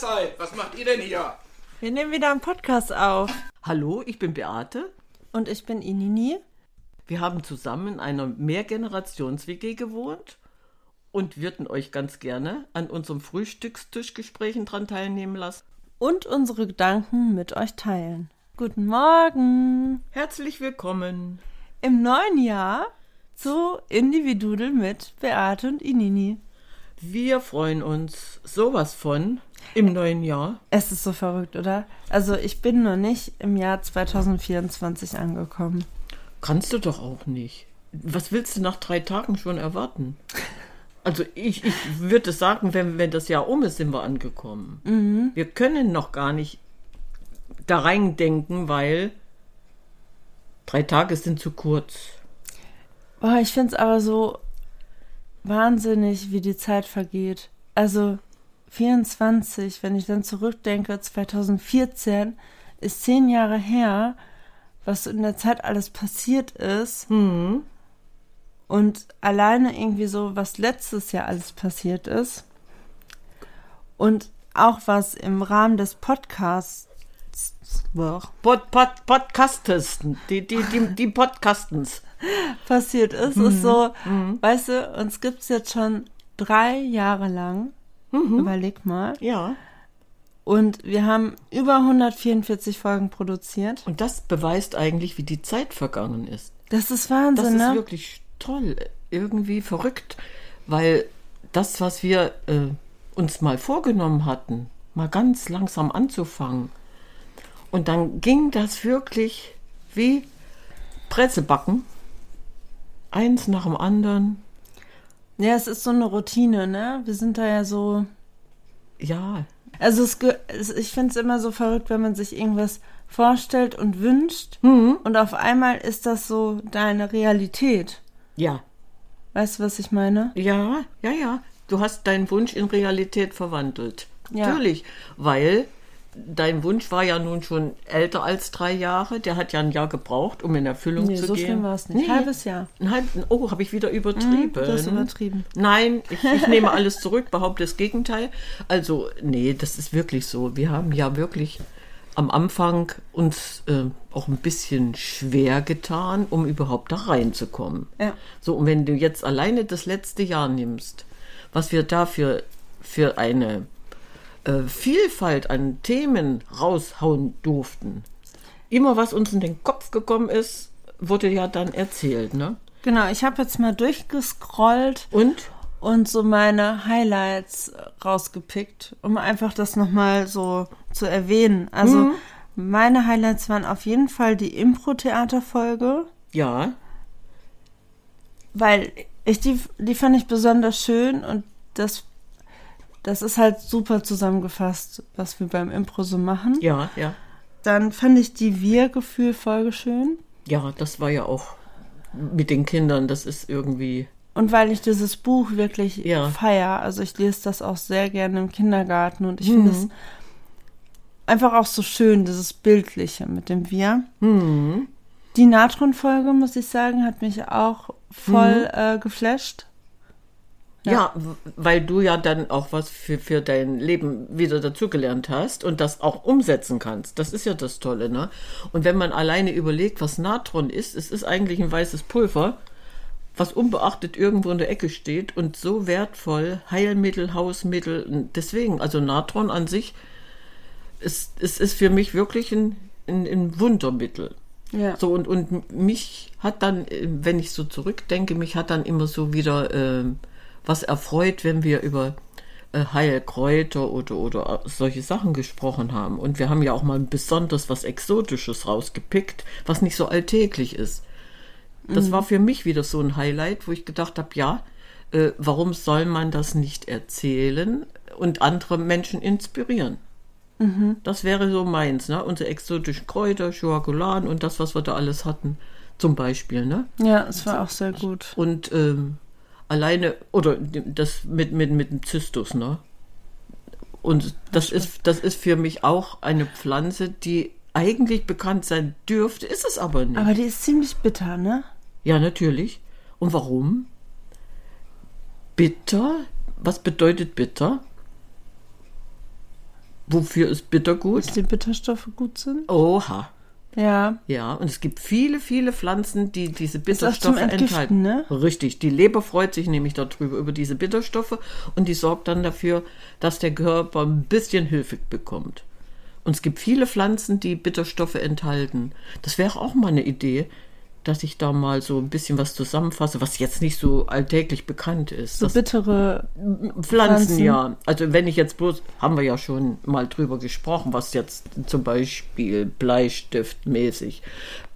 Mahlzeit. Was macht ihr denn hier? Wir nehmen wieder einen Podcast auf. Hallo, ich bin Beate. Und ich bin Inini. Wir haben zusammen in einer Mehrgenerations-WG gewohnt und würden euch ganz gerne an unserem Frühstückstischgesprächen dran teilnehmen lassen. Und unsere Gedanken mit euch teilen. Guten Morgen. Herzlich willkommen. Im neuen Jahr zu Individudel mit Beate und Inini. Wir freuen uns sowas von im neuen Jahr. Es ist so verrückt, oder? Also ich bin noch nicht im Jahr 2024 angekommen. Kannst du doch auch nicht. Was willst du nach drei Tagen schon erwarten? Also ich, ich würde sagen, wenn, wenn das Jahr um ist, sind wir angekommen. Mhm. Wir können noch gar nicht da reindenken, weil drei Tage sind zu kurz. Boah, ich finde es aber so wahnsinnig, wie die Zeit vergeht. Also 24, wenn ich dann zurückdenke, 2014 ist zehn Jahre her, was in der Zeit alles passiert ist. Hm. Und alleine irgendwie so, was letztes Jahr alles passiert ist. Und auch was im Rahmen des Podcasts. Pod, Pod, Podcastesten, die, die, die, die Podcastens. passiert ist, ist so, weißt du, uns gibt es jetzt schon drei Jahre lang. Überleg mal. Ja. Und wir haben über 144 Folgen produziert. Und das beweist eigentlich, wie die Zeit vergangen ist. Das ist Das Wahnsinn, ist ne? wirklich toll, irgendwie verrückt, weil das, was wir äh, uns mal vorgenommen hatten, mal ganz langsam anzufangen, und dann ging das wirklich wie Pressebacken, eins nach dem anderen. Ja, es ist so eine Routine, ne? Wir sind da ja so. Ja, Also es, ich finde es immer so verrückt, wenn man sich irgendwas vorstellt und wünscht Mhm. und auf einmal ist das so deine Realität. ja, Weißt du, was ich meine? ja, ja, ja. Du hast deinen Wunsch in Realität verwandelt. Ja. Natürlich, weil dein Wunsch war ja nun schon älter als drei Jahre. Der hat ja ein Jahr gebraucht, um in Erfüllung Nee, zu so gehen. schlimm war es nicht. Nee. Halbes Jahr. Ein halb, oh, habe ich wieder übertrieben. du hast übertrieben. Nein, ich, ich nehme alles zurück, behaupte das Gegenteil. Also, nee, das ist wirklich so. Wir haben ja wirklich am Anfang uns äh, auch ein bisschen schwer getan, um überhaupt da reinzukommen. Ja. So, und wenn du jetzt alleine das letzte Jahr nimmst, was wir dafür für eine äh, Vielfalt an Themen raushauen durften, immer was uns in den Kopf gekommen ist, wurde ja dann erzählt, ne? Genau, ich habe jetzt mal durchgescrollt Und? und so meine Highlights rausgepickt, um einfach das nochmal so zu erwähnen. Also Mhm. meine Highlights waren auf jeden Fall die Impro-Theater-Folge, Ja, weil ich die, die fand ich besonders schön und das, das ist halt super zusammengefasst, was wir beim Impro so machen. ja, ja. Dann fand ich die Wir-Gefühl-Folge schön. Ja, das war ja auch mit den Kindern, das ist irgendwie. Und weil ich dieses Buch wirklich Ja. feier, also ich lese das auch sehr gerne im Kindergarten und ich finde es einfach auch so schön, dieses Bildliche mit dem Wir. Die Natron-Folge, muss ich sagen, hat mich auch voll äh, geflasht. Ja. w- weil du ja dann auch was für, für dein Leben wieder dazugelernt hast und das auch umsetzen kannst. Das ist ja das Tolle, ne? Und wenn man alleine überlegt, was Natron ist, es ist eigentlich ein weißes Pulver, was unbeachtet irgendwo in der Ecke steht und so wertvoll, Heilmittel, Hausmittel, deswegen, also Natron an sich, es, es ist für mich wirklich ein, ein, ein Wundermittel. Ja. So, und, und mich hat dann, äh, wenn ich so zurückdenke, mich hat dann immer so wieder äh, was erfreut, wenn wir über äh, Heilkräuter oder, oder solche Sachen gesprochen haben. Und wir haben ja auch mal besonders was Exotisches rausgepickt, was nicht so alltäglich ist. Das war für mich wieder so ein Highlight, wo ich gedacht habe, ja, äh, warum soll man das nicht erzählen und andere Menschen inspirieren? Das wäre so meins, ne? Unsere exotischen Kräuter, Choagulan und das, was wir da alles hatten, zum Beispiel, ne? Ja, es war auch sehr gut. Und ähm, alleine, oder das mit, mit, mit dem Zystus, ne? Und das ist, das ist für mich auch eine Pflanze, die eigentlich bekannt sein dürfte, ist es aber nicht. Aber die ist ziemlich bitter, ne? Ja, natürlich. Und warum? Bitter? Was bedeutet bitter? Wofür ist bitter gut? Dass die Bitterstoffe gut sind. Oha. Ja. Ja, und es gibt viele, viele Pflanzen, die diese Bitterstoffe enthalten. ne? Richtig. Die Leber freut sich nämlich darüber, über diese Bitterstoffe und die sorgt dann dafür, dass der Körper ein bisschen Hilfe bekommt. Und es gibt viele Pflanzen, die Bitterstoffe enthalten. Das wäre auch mal eine Idee, dass ich da mal so ein bisschen was zusammenfasse, was jetzt nicht so alltäglich bekannt ist. So Das- bittere Pflanzen, Pflanzen. ja. Also wenn ich jetzt bloß, haben wir ja schon mal drüber gesprochen, was jetzt zum Beispiel Bleistiftmäßig,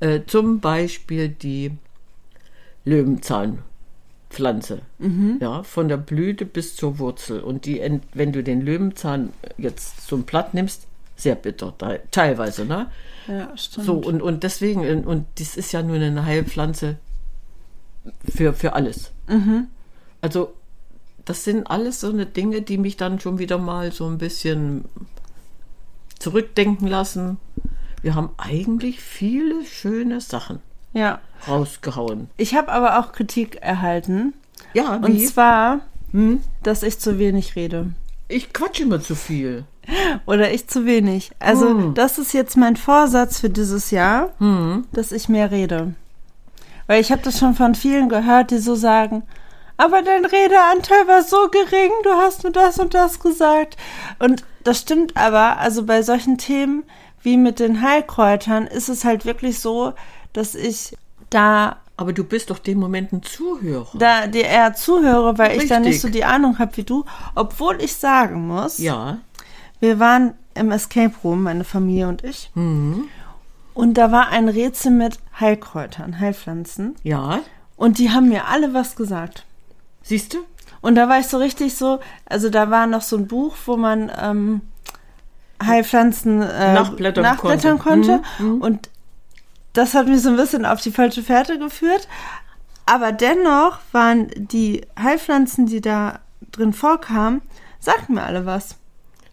äh, zum Beispiel die Löwenzahnpflanze, ja, von der Blüte bis zur Wurzel. Und die, wenn du den Löwenzahn jetzt zum Blatt nimmst, sehr bitter, teilweise, ne? Ja, stimmt. So, und, und deswegen, und, und das ist ja nur eine Heilpflanze für, für alles. Also, das sind alles so eine Dinge, die mich dann schon wieder mal so ein bisschen zurückdenken lassen. Wir haben eigentlich viele schöne Sachen ja. rausgehauen. Ich habe aber auch Kritik erhalten. Ja, Und wie? zwar, Hm? dass ich zu wenig rede. Ich quatsche immer zu viel. Oder ich zu wenig. Also, Hm. das ist jetzt mein Vorsatz für dieses Jahr, dass ich mehr rede. Weil ich habe das schon von vielen gehört, die so sagen, aber dein Redeanteil war so gering, du hast nur das und das gesagt. Und das stimmt aber, also bei solchen Themen wie mit den Heilkräutern ist es halt wirklich so, dass ich da Aber du bist doch dem Moment ein Zuhörer. da dir eher zuhöre, weil ich da nicht Richtig. so die Ahnung habe wie du, obwohl ich sagen muss, Ja. Wir waren im Escape Room, meine Familie und ich. Mhm. Und da war ein Rätsel mit Heilkräutern, Heilpflanzen. Ja. Und die haben mir alle was gesagt. Siehst du? Und da war ich so richtig so, also da war noch so ein Buch, wo man ähm, Heilpflanzen äh, Nachblättern nachblättern konnte. konnte. Und das hat mich so ein bisschen auf die falsche Fährte geführt. Aber dennoch waren die Heilpflanzen, die da drin vorkamen, sagten mir alle was.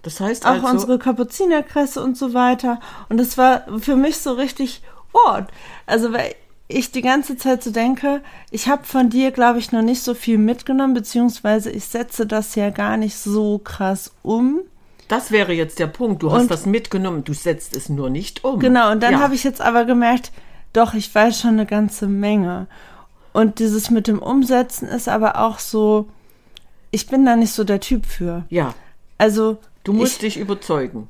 Das heißt Auch also, unsere Kapuzinerkresse und so weiter. Und das war für mich so richtig, oh, also weil ich die ganze Zeit so denke, ich habe von dir, glaube ich, noch nicht so viel mitgenommen, beziehungsweise ich setze das ja gar nicht so krass um. das wäre jetzt der Punkt. Du hast Und- was mitgenommen, du setzt es nur nicht um. Genau, und dann ja. habe ich jetzt aber gemerkt, doch, ich weiß schon eine ganze Menge. Und dieses mit dem Umsetzen ist aber auch so, ich bin da nicht so der Typ für. Ja, Also, du musst ich, dich überzeugen.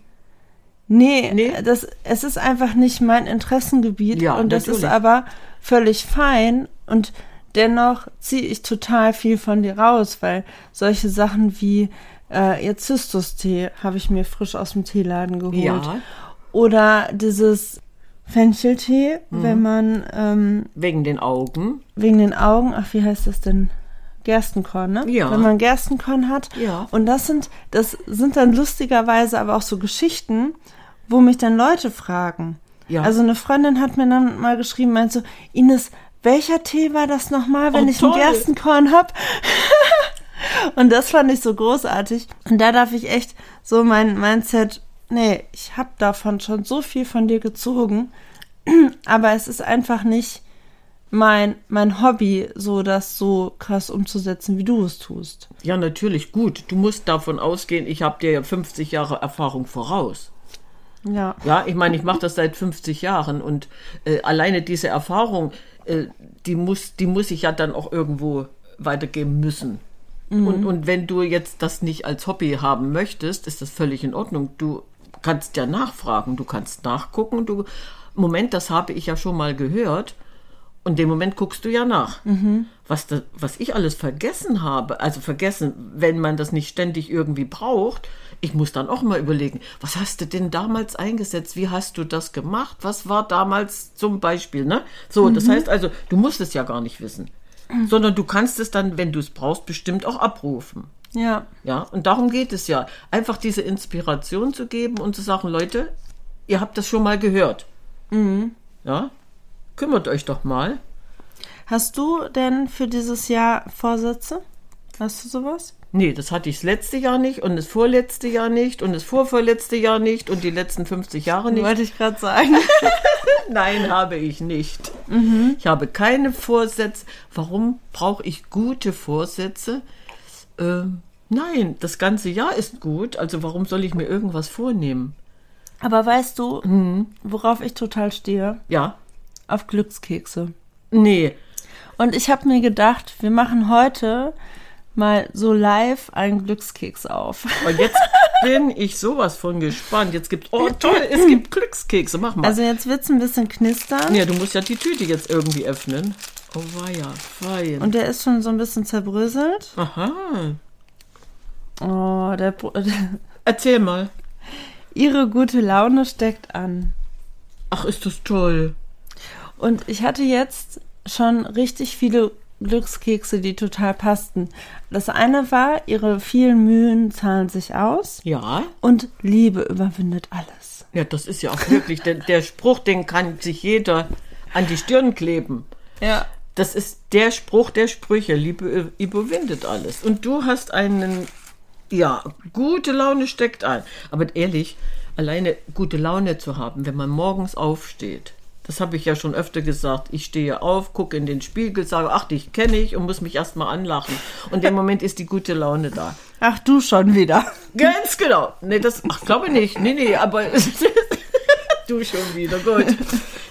Nee, Nee? Das, es ist einfach nicht mein Interessengebiet Ja, und das ist aber völlig fein und dennoch ziehe ich total viel von dir raus, weil solche Sachen wie äh, jetzt Zystus-Tee habe ich mir frisch aus dem Teeladen geholt. Ja. Oder dieses Fencheltee, Mhm. wenn man ähm, Wegen den Augen. wegen den Augen, ach, wie heißt das denn? Gerstenkorn, ne? Ja. Wenn man Gerstenkorn hat. Ja. Und das sind, das sind dann lustigerweise aber auch so Geschichten, wo mich dann Leute fragen. Ja. Also eine Freundin hat mir dann mal geschrieben, meint so, Ines, welcher Tee war das nochmal, wenn Oh, ich toll. ein Gerstenkorn hab? Und das fand ich so großartig. Und da darf ich echt so mein Mindset, nee, ich hab davon schon so viel von dir gezogen, aber es ist einfach nicht mein, mein Hobby, so das so krass umzusetzen, wie du es tust. Ja, natürlich, gut. Du musst davon ausgehen, ich habe dir ja 50 Jahre Erfahrung voraus. Ja. Ja, ich meine, ich mache das seit 50 Jahren und äh, alleine diese Erfahrung, äh, die, muss, die muss ich ja dann auch irgendwo weitergeben müssen. Und, und wenn du jetzt das nicht als Hobby haben möchtest, ist das völlig in Ordnung. Du kannst ja nachfragen, du kannst nachgucken. Du, Moment, das habe ich ja schon mal gehört. Und dem Moment guckst du ja nach. Was, da, was ich alles vergessen habe, also vergessen, wenn man das nicht ständig irgendwie braucht, ich muss dann auch mal überlegen, was hast du denn damals eingesetzt? Wie hast du das gemacht? Was war damals zum Beispiel? Ne? So, das heißt also, du musst es ja gar nicht wissen, sondern du kannst es dann, wenn du es brauchst, bestimmt auch abrufen. Ja. Ja, und darum geht es ja. Einfach diese Inspiration zu geben und zu sagen, Leute, ihr habt das schon mal gehört. Ja, kümmert euch doch mal. Hast du denn für dieses Jahr Vorsätze? Hast du sowas? Nee, das hatte ich das letzte Jahr nicht und das vorletzte Jahr nicht und das vorvorletzte Jahr nicht und die letzten 50 Jahre nicht. Wollte ich gerade sagen. Nein, habe ich nicht. Ich habe keine Vorsätze. Warum brauche ich gute Vorsätze? Ähm, Nein, das ganze Jahr ist gut, also warum soll ich mir irgendwas vornehmen? Aber weißt du, worauf ich total stehe? Ja? Auf Glückskekse. Nee. Und ich habe mir gedacht, wir machen heute mal so live einen Glückskeks auf. Und jetzt bin ich sowas von gespannt. Jetzt gibt oh toll, es gibt Glückskekse. Mach mal. Also jetzt wird's ein bisschen knistern. ja, du musst ja die Tüte jetzt irgendwie öffnen. Oh weia, fein. Und der ist schon so ein bisschen zerbröselt. Aha. Oh, der, Br- Erzähl mal. ihre gute Laune steckt an. Ach, ist das toll. Und ich hatte jetzt schon richtig viele Glückskekse, die total passten. Das eine war, ihre vielen Mühen zahlen sich aus Ja. und Liebe überwindet alles. Ja, das ist ja auch wirklich, der, der Spruch, den kann sich jeder an die Stirn kleben. Ja. Das ist der Spruch der Sprüche. Liebe überwindet alles. Und du hast einen, ja, gute Laune steckt ein. Aber ehrlich, alleine gute Laune zu haben, wenn man morgens aufsteht, das habe ich ja schon öfter gesagt. Ich stehe auf, gucke in den Spiegel, sage, ach, dich kenne ich und muss mich erstmal anlachen. Und im Moment ist die gute Laune da. Ach, du schon wieder. Ganz genau. Nee, das, ach, glaube nicht. Nee, nee, aber du schon wieder, gut.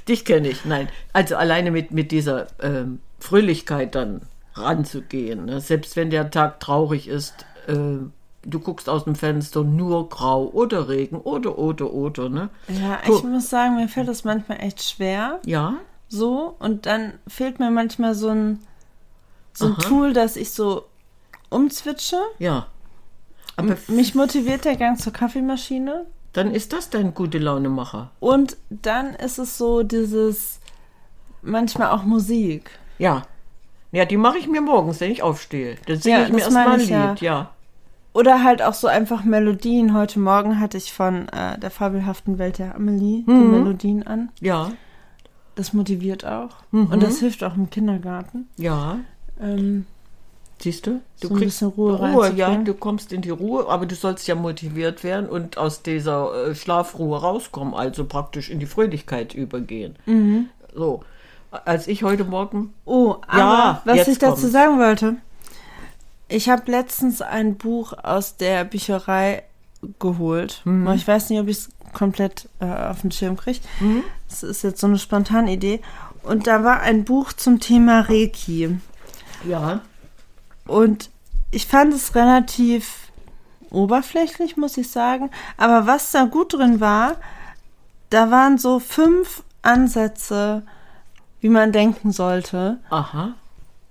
Dich kenne ich. Nein, also alleine mit, mit dieser ähm, Fröhlichkeit dann ranzugehen. Ne? Selbst wenn der Tag traurig ist, äh, du guckst aus dem Fenster nur grau oder Regen oder, oder, oder, ne? Ja, ich muss sagen, mir fällt das manchmal echt schwer. Ja, So. Und dann fehlt mir manchmal so ein, so ein Aha. Tool, dass ich so umzwitsche. ja. Aber Mich motiviert der Gang zur Kaffeemaschine. dann ist das dein gute Launemacher. Und dann ist es so dieses, manchmal auch Musik. Ja. Ja, die mache ich mir morgens, wenn ich aufstehe. Dann singe Ja, ich mir erstmal ein Lied, ja. ja. Oder halt auch so einfach Melodien. Heute Morgen hatte ich von äh, der fabelhaften Welt der Amelie die Mhm. Melodien an. Ja, Das motiviert auch. Mhm. Und das hilft auch im Kindergarten. ja. Ähm, Siehst du? Du So ein bisschen Ruhe Ruhe, ja, du kommst in die Ruhe, aber du sollst ja motiviert werden und aus dieser äh, Schlafruhe rauskommen, also praktisch in die Fröhlichkeit übergehen. Mhm. So, als ich heute Morgen, oh, aber Ja, was ich dazu kommt's. sagen wollte. Ich habe letztens ein Buch aus der Bücherei geholt. Mhm. Ich weiß nicht, ob ich es komplett äh, auf den Schirm kriege. Das ist jetzt so eine spontane Idee. Und da war ein Buch zum Thema Reiki. ja, Und ich fand es relativ oberflächlich, muss ich sagen. Aber was da gut drin war, da waren so fünf Ansätze, wie man denken sollte. aha,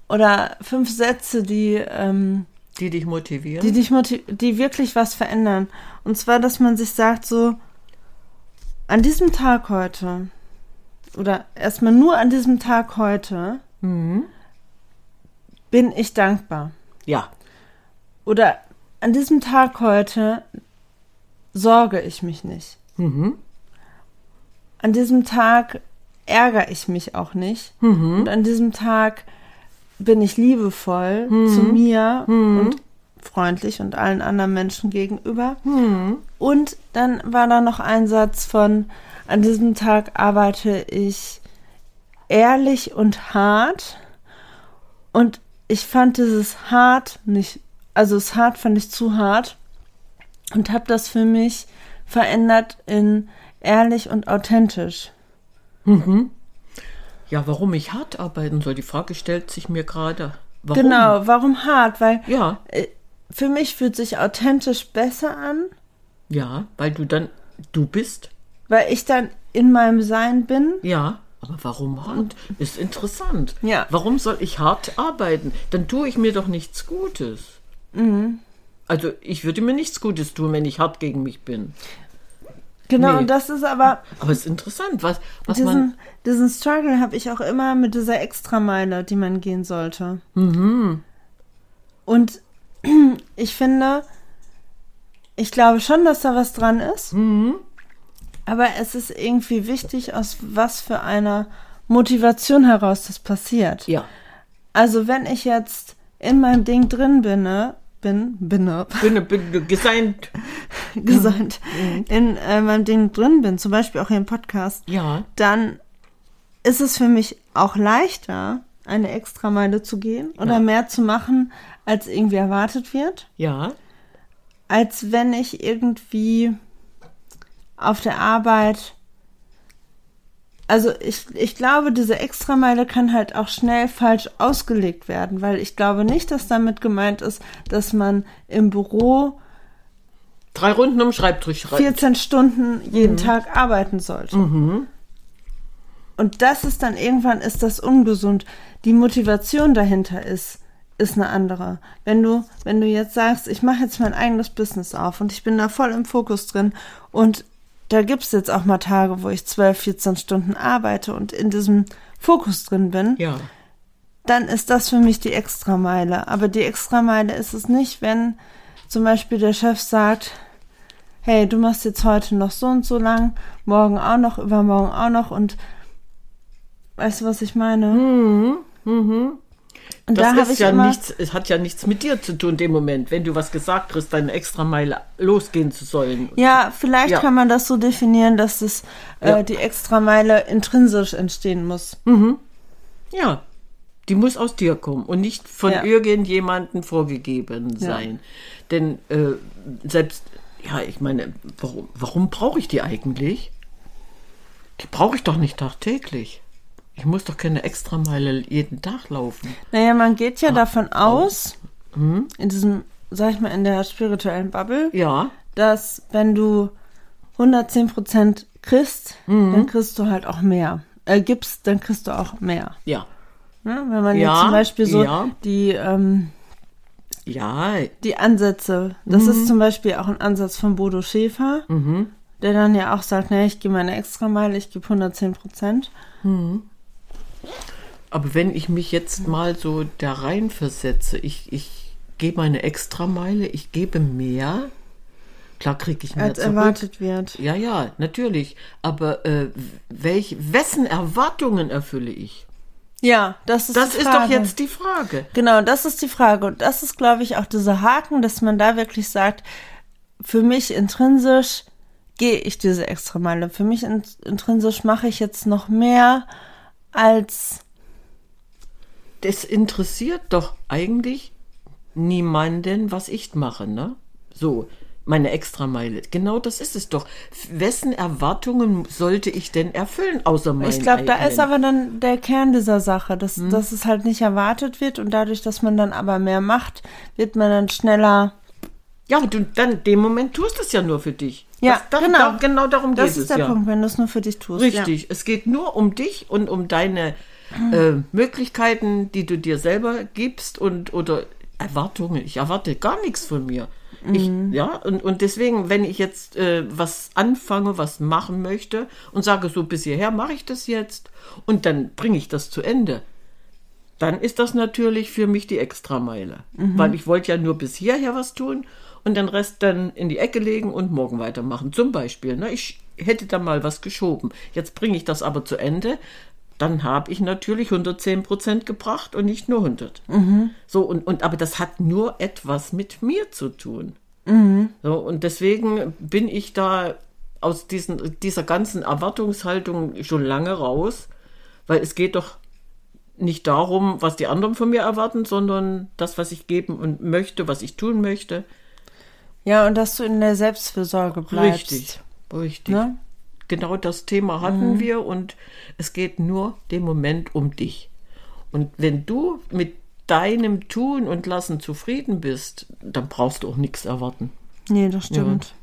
Oder fünf Sätze, die, ähm, die dich motivieren. die dich motiv die wirklich was verändern. Und zwar, dass man sich sagt, so, an diesem Tag heute, oder erstmal nur an diesem Tag heute, Mhm. bin ich dankbar. ja, Oder an diesem Tag heute sorge ich mich nicht. mhm. An diesem Tag ärgere ich mich auch nicht. Mhm. Und an diesem Tag bin ich liebevoll Mhm. zu mir und freundlich und allen anderen Menschen gegenüber. Mhm. Und dann war da noch ein Satz von, an diesem Tag arbeite ich ehrlich und hart. Und ich fand dieses hart nicht, also das hart fand ich zu hart und habe das für mich verändert in ehrlich und authentisch. Ja, warum ich hart arbeiten soll, die Frage stellt sich mir gerade. Warum? Genau, warum hart? Weil Ja, äh, für mich fühlt sich authentisch besser an, ja, weil du dann, du bist. weil ich dann in meinem Sein bin. Ja, aber warum hart? Ist interessant. Ja. Warum soll ich hart arbeiten? Dann tue ich mir doch nichts Gutes. Mhm. Also ich würde mir nichts Gutes tun, wenn ich hart gegen mich bin. Genau, Nee. und das ist aber Aber es ist interessant, was, was man. diesen, diesen Struggle habe ich auch immer mit dieser Extrameile, die man gehen sollte. Mhm. Und ich finde, ich glaube schon, dass da was dran ist. Mhm. Aber es ist irgendwie wichtig, aus was für einer Motivation heraus das passiert. Ja. Also wenn ich jetzt in meinem Ding drin bin, ne, bin, binne, Bin, bin geseint. gesandt, in äh, meinem Ding drin bin, zum Beispiel auch hier im Podcast, Ja. dann ist es für mich auch leichter, eine Extrameile zu gehen oder Ja. mehr zu machen, als irgendwie erwartet wird, Ja. als wenn ich irgendwie auf der Arbeit. Also ich, ich glaube, diese Extrameile kann halt auch schnell falsch ausgelegt werden, weil ich glaube nicht, dass damit gemeint ist, dass man im Büro Drei Runden um Schreibtisch schreiben. 14 Stunden jeden Tag arbeiten sollte. Und das ist dann irgendwann ist das ungesund. Die Motivation dahinter ist ist eine andere. Wenn du wenn du jetzt sagst, ich mache jetzt mein eigenes Business auf und ich bin da voll im Fokus drin und da gibt's jetzt auch mal Tage, wo ich 12, 14 Stunden arbeite und in diesem Fokus drin bin, Ja. dann ist das für mich die Extrameile. Aber die Extrameile ist es nicht, wenn zum Beispiel der Chef sagt, hey, du machst jetzt heute noch so und so lang, morgen auch noch, übermorgen auch noch und weißt du, was ich meine? Mhm. Und Das da ist ja nichts, es hat ja nichts mit dir zu tun, in dem Moment, wenn du was gesagt hast, deine Extrameile losgehen zu sollen. ja, vielleicht Ja. kann man das so definieren, dass es Ja. äh, die Extrameile intrinsisch entstehen muss. Ja, die muss aus dir kommen und nicht von Ja. irgendjemandem vorgegeben sein. Denn äh, selbst, ja, ich meine, warum, warum brauche ich die eigentlich? Die brauche ich doch nicht tagtäglich. Ich muss doch keine Extrameile jeden Tag laufen. Naja, man geht Ah. ja davon aus, Mhm. in diesem, sag ich mal, in der spirituellen Bubble, Ja, dass wenn du 110% kriegst, Mhm. dann kriegst du halt auch mehr. Äh, gibst, dann kriegst du auch mehr. ja, Ne? Wenn man Ja, jetzt zum Beispiel so ja. die, ähm, ja, die Ansätze, das Mhm. ist zum Beispiel auch ein Ansatz von Bodo Schäfer, der dann ja auch sagt, ne, ich gehe meine Extrameile, ich gebe 110%. Aber wenn ich mich jetzt mal so da rein versetze, ich, ich gebe eine Extrameile, ich gebe mehr, klar kriege ich mehr Als zurück. erwartet wird. Ja, ja, natürlich. Aber äh, welch, wessen Erwartungen erfülle ich? Ja, das ist Das die ist Frage. doch jetzt die Frage. Genau, das ist die Frage. Und das ist, glaube ich, auch dieser Haken, dass man da wirklich sagt, für mich intrinsisch gehe ich diese extra Meile. Für mich in, intrinsisch mache ich jetzt noch mehr als, Das interessiert doch eigentlich niemanden, was ich mache, ne? So, meine Extrameile. Genau das ist es doch. Wessen Erwartungen sollte ich denn erfüllen, außer meinen ich glaube, da ist aber dann der Kern dieser Sache, dass, Hm. dass es halt nicht erwartet wird und dadurch, dass man dann aber mehr macht, wird man dann schneller. Ja, aber du dann in dem Moment tust es ja nur für dich. Ja, das, genau. Da, genau darum Das geht ist es der ja. Punkt, wenn du es nur für dich tust. Richtig. Es geht nur um dich und um deine äh, Möglichkeiten, die du dir selber gibst und oder Erwartungen. Ich erwarte gar nichts von mir. Ich, ja, und, und deswegen, wenn ich jetzt äh, was anfange, was machen möchte und sage, so bis hierher mache ich das jetzt und dann bringe ich das zu Ende, dann ist das natürlich für mich die Extrameile. Weil ich wollte ja nur bis hierher was tun und den Rest dann in die Ecke legen und morgen weitermachen. Zum Beispiel, ne, ich hätte da mal was geschoben. Jetzt bringe ich das aber zu Ende. Dann habe ich natürlich 110 Prozent gebracht und nicht nur 100. So, und, und, aber das hat nur etwas mit mir zu tun. So, und deswegen bin ich da aus diesen, dieser ganzen Erwartungshaltung schon lange raus, weil es geht doch nicht darum, was die anderen von mir erwarten, sondern das, was ich geben und möchte, was ich tun möchte. Ja, und dass du in der Selbstfürsorge bleibst. Richtig, richtig. Ne? Genau das Thema hatten wir und es geht nur den Moment um dich. Und wenn du mit deinem Tun und Lassen zufrieden bist, dann brauchst du auch nichts erwarten. Nee, das stimmt.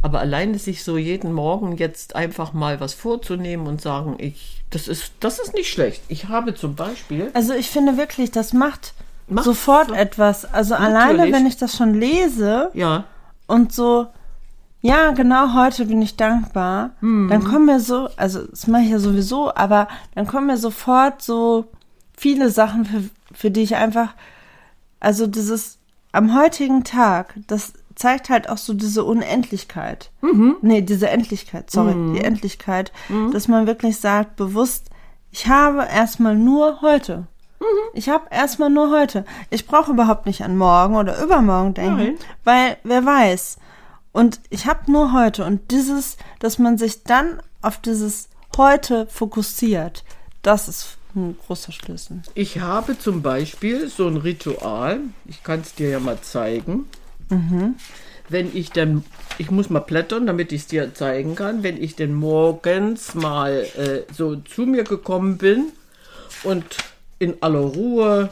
Aber alleine sich so jeden Morgen jetzt einfach mal was vorzunehmen und sagen, ich, das ist, das ist nicht schlecht. Ich habe zum Beispiel, Also ich finde wirklich, das macht, Macht sofort so- etwas. Also alleine, Natürlich. wenn ich das schon lese ja, und so, ja, genau heute bin ich dankbar, Mhm. dann kommen mir so, also das mache ich ja sowieso, aber dann kommen mir sofort so viele Sachen, für, für die ich einfach, also dieses am heutigen Tag, das zeigt halt auch so diese Unendlichkeit. Mhm. Nee, diese Endlichkeit, sorry, die Endlichkeit, dass man wirklich sagt, bewusst, ich habe erstmal nur heute. Mhm. Ich habe erstmal nur heute. Ich brauche überhaupt nicht an morgen oder übermorgen denken, Nein. weil wer weiß. Und ich habe nur heute und dieses, dass man sich dann auf dieses heute fokussiert, das ist ein großer Schlüssel. Ich habe zum Beispiel so ein Ritual, ich kann es dir ja mal zeigen. Wenn ich dann, ich muss mal blättern, damit ich es dir zeigen kann, wenn ich denn morgens mal äh, so zu mir gekommen bin und in aller Ruhe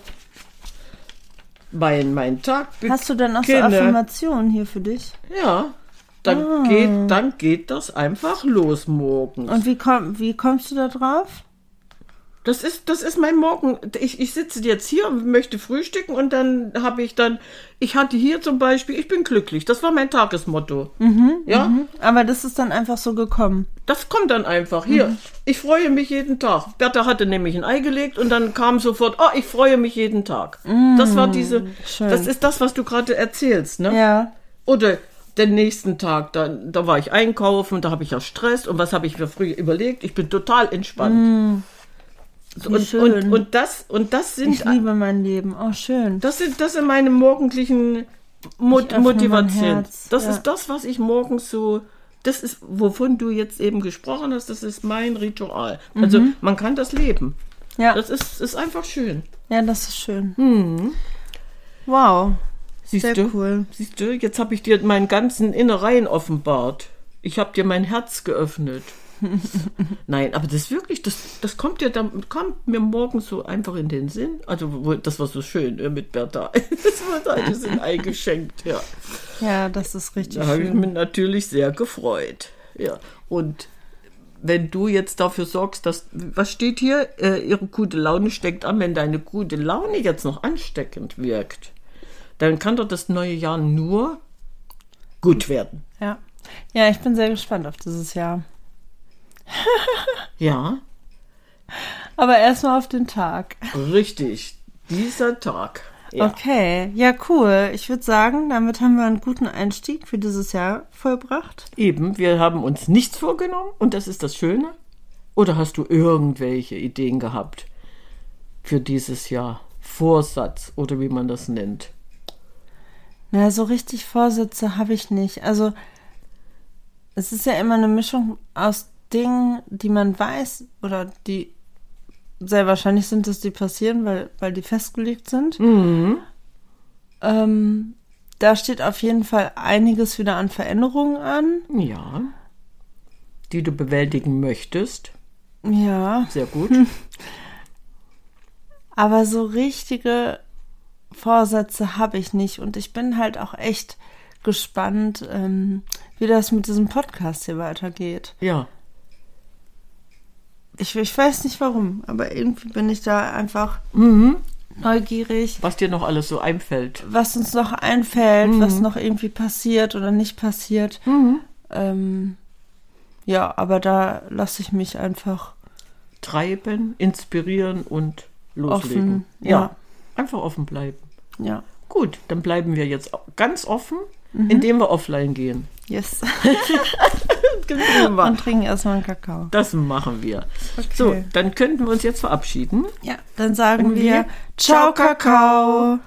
mein, mein Tag Hast du denn auch so beginne, Affirmationen hier für dich? Ja, dann, Ah. geht, dann geht das einfach los morgens. Und wie, komm, wie kommst du da drauf? Das ist, das ist mein Morgen. Ich, ich sitze jetzt hier und möchte frühstücken und dann habe ich dann, ich hatte hier zum Beispiel, ich bin glücklich. Das war mein Tagesmotto. ja, Aber das ist dann einfach so gekommen. Das kommt dann einfach. Hier, ich freue mich jeden Tag. Bertha hatte nämlich ein Ei gelegt und dann kam sofort, oh, ich freue mich jeden Tag. Das war diese, schön. das ist das, was du gerade erzählst, ne? Ja. Oder den nächsten Tag, da, da war ich einkaufen, da habe ich ja Stress und was habe ich mir früh überlegt? Ich bin total entspannt. So, wie und, schön. und, und das und das sind Ich liebe mein Leben. Oh, schön. das sind das sind meine morgendlichen Mo. Herz, Das ja. ist das, was ich morgens so das ist wovon du jetzt eben gesprochen hast, das ist mein Ritual. Also man kann das leben. Ja, Das ist ist einfach schön. ja, das ist schön. Wow. Siehst Sehr du? cool. Siehst du, jetzt habe ich dir meinen ganzen Innereien offenbart. Ich habe dir mein Herz geöffnet. Nein, aber das wirklich, das, das kommt dir dann, kommt mir morgens so einfach in den Sinn. Also, das war so schön äh, mit Bertha. Das war ein bisschen eingeschenkt, ja. Ja, das ist richtig Da habe ich mich natürlich sehr gefreut. Ja. Und wenn du jetzt dafür sorgst, dass, was steht hier? Äh, ihre gute Laune steckt an, wenn deine gute Laune jetzt noch ansteckend wirkt, dann kann doch das neue Jahr nur gut werden. Ja. ja, ich bin sehr gespannt auf dieses Jahr. Ja, Aber erstmal auf den Tag. richtig. Dieser Tag. Ja. Okay, ja, cool. Ich würde sagen, damit haben wir einen guten Einstieg für dieses Jahr vollbracht. Eben, wir haben uns nichts vorgenommen und das ist das Schöne. Oder hast du irgendwelche Ideen gehabt für dieses Jahr? Vorsatz oder wie man das nennt. Na, so richtig Vorsätze habe ich nicht. Also, es ist ja immer eine Mischung aus Dingen, die man weiß oder die sehr wahrscheinlich sind, dass die passieren, weil, weil die festgelegt sind. Ähm, da steht auf jeden Fall einiges wieder an Veränderungen an. Ja. Die du bewältigen möchtest. Ja, Sehr gut. aber so richtige Vorsätze habe ich nicht. Und ich bin halt auch echt gespannt, ähm, wie das mit diesem Podcast hier weitergeht. Ja. Ich, ich weiß nicht warum, aber irgendwie bin ich da einfach neugierig, Was dir noch alles so einfällt. was uns noch einfällt, was noch irgendwie passiert oder nicht passiert. Ähm, ja, aber da lasse ich mich einfach Treiben, inspirieren und loslegen. Offen, ja. Einfach offen bleiben. Ja, Gut, dann bleiben wir jetzt ganz offen, indem wir offline gehen. yes. Und trinken erstmal einen Kakao. Das machen wir. Okay. So, dann könnten wir uns jetzt verabschieden. Ja, dann sagen wir wir Ciao, Kakao.